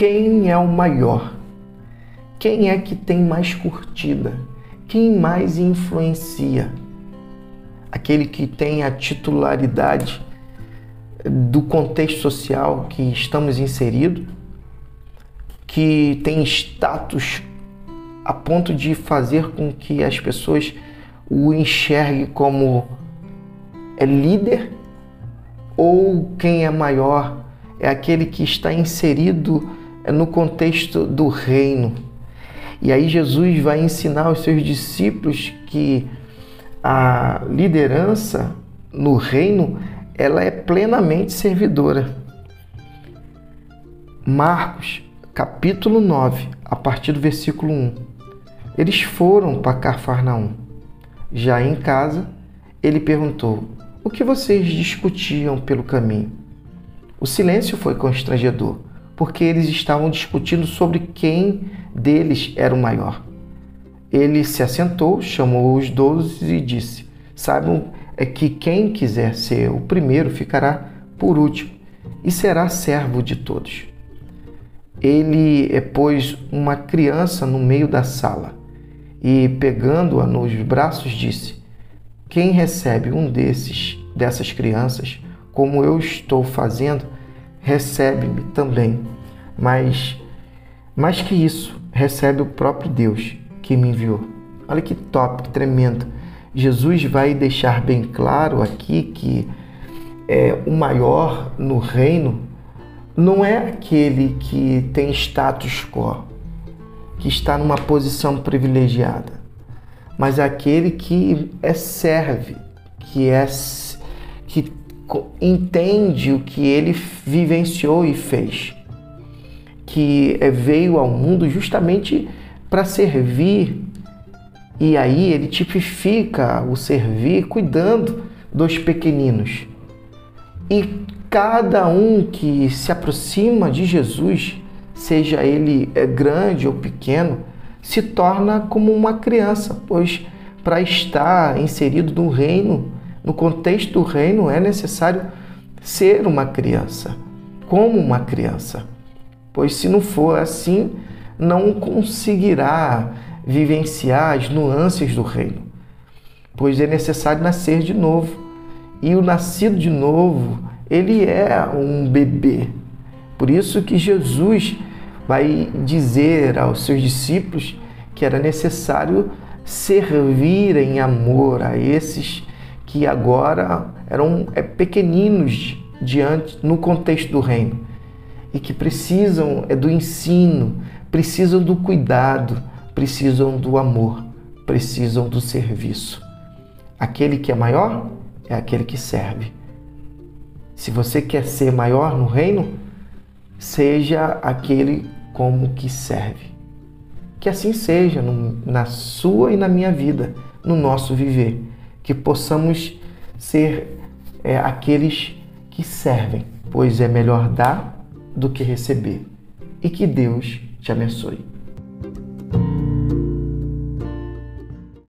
quem é o maior? Quem é que tem mais curtida? Quem mais influencia? Aquele que tem a titularidade do contexto social que estamos inseridos, que tem status a ponto de fazer com que as pessoas o enxerguem como é líder ou quem é maior é aquele que está inserido no contexto do reino. E aí Jesus vai ensinar aos seus discípulos que a liderança no reino ela é plenamente servidora. Marcos, capítulo 9, a partir do versículo 1. Eles foram para Cafarnaum. Já em casa, ele perguntou: O que vocês discutiam pelo caminho? O silêncio foi constrangedor, porque eles estavam discutindo sobre quem deles era o maior. Ele se assentou, chamou os doze e disse: Saibam é que quem quiser ser o primeiro ficará por último e será servo de todos. Ele é, pôs uma criança no meio da sala e, pegando-a nos braços, disse: Quem recebe um desses, dessas crianças, como eu estou fazendo, recebe-me também. Mas, mais que isso, recebe o próprio Deus que me enviou. Olha que top, que tremendo. Jesus vai deixar bem claro aqui que é, o maior no reino não é aquele que tem status quo, que está numa posição privilegiada, mas é aquele que é serve, que é entende o que ele vivenciou e fez, que é, veio ao mundo justamente para servir. E aí ele tipifica o servir cuidando dos pequeninos. E cada um que se aproxima de Jesus, seja ele é, grande ou pequeno, se torna como uma criança, pois para estar inserido no reino no contexto do reino, é necessário ser uma criança, como uma criança. Pois se não for assim, não conseguirá vivenciar as nuances do reino. Pois é necessário nascer de novo. E o nascido de novo, ele é um bebê. Por isso que Jesus vai dizer aos seus discípulos que era necessário servir em amor a esses que agora eram é, pequeninos diante no contexto do reino e que precisam é do ensino, precisam do cuidado, precisam do amor, precisam do serviço. Aquele que é maior é aquele que serve. Se você quer ser maior no reino, seja aquele como que serve. Que assim seja no, na sua e na minha vida, no nosso viver que possamos ser é, aqueles que servem, pois é melhor dar do que receber. E que Deus te abençoe.